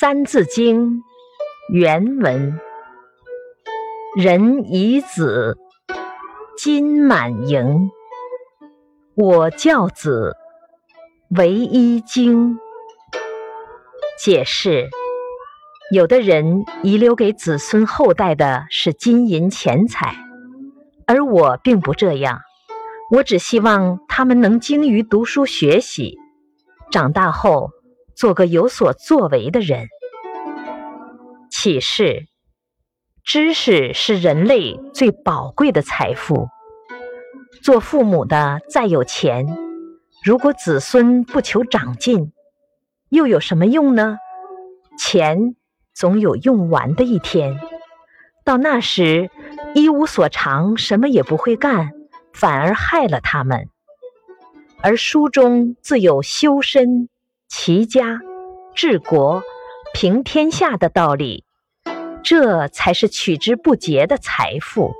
《三字经》原文：人以子，金满盈。我教子，唯一经。解释：有的人遗留给子孙后代的是金银钱财，而我并不这样。我只希望他们能精于读书学习，长大后做个有所作为的人。启示：知识是人类最宝贵的财富。做父母的再有钱，如果子孙不求长进，又有什么用呢？钱总有用完的一天，到那时一无所长，什么也不会干。反而害了他们，而书中自有修身、齐家、治国、平天下的道理，这才是取之不竭的财富。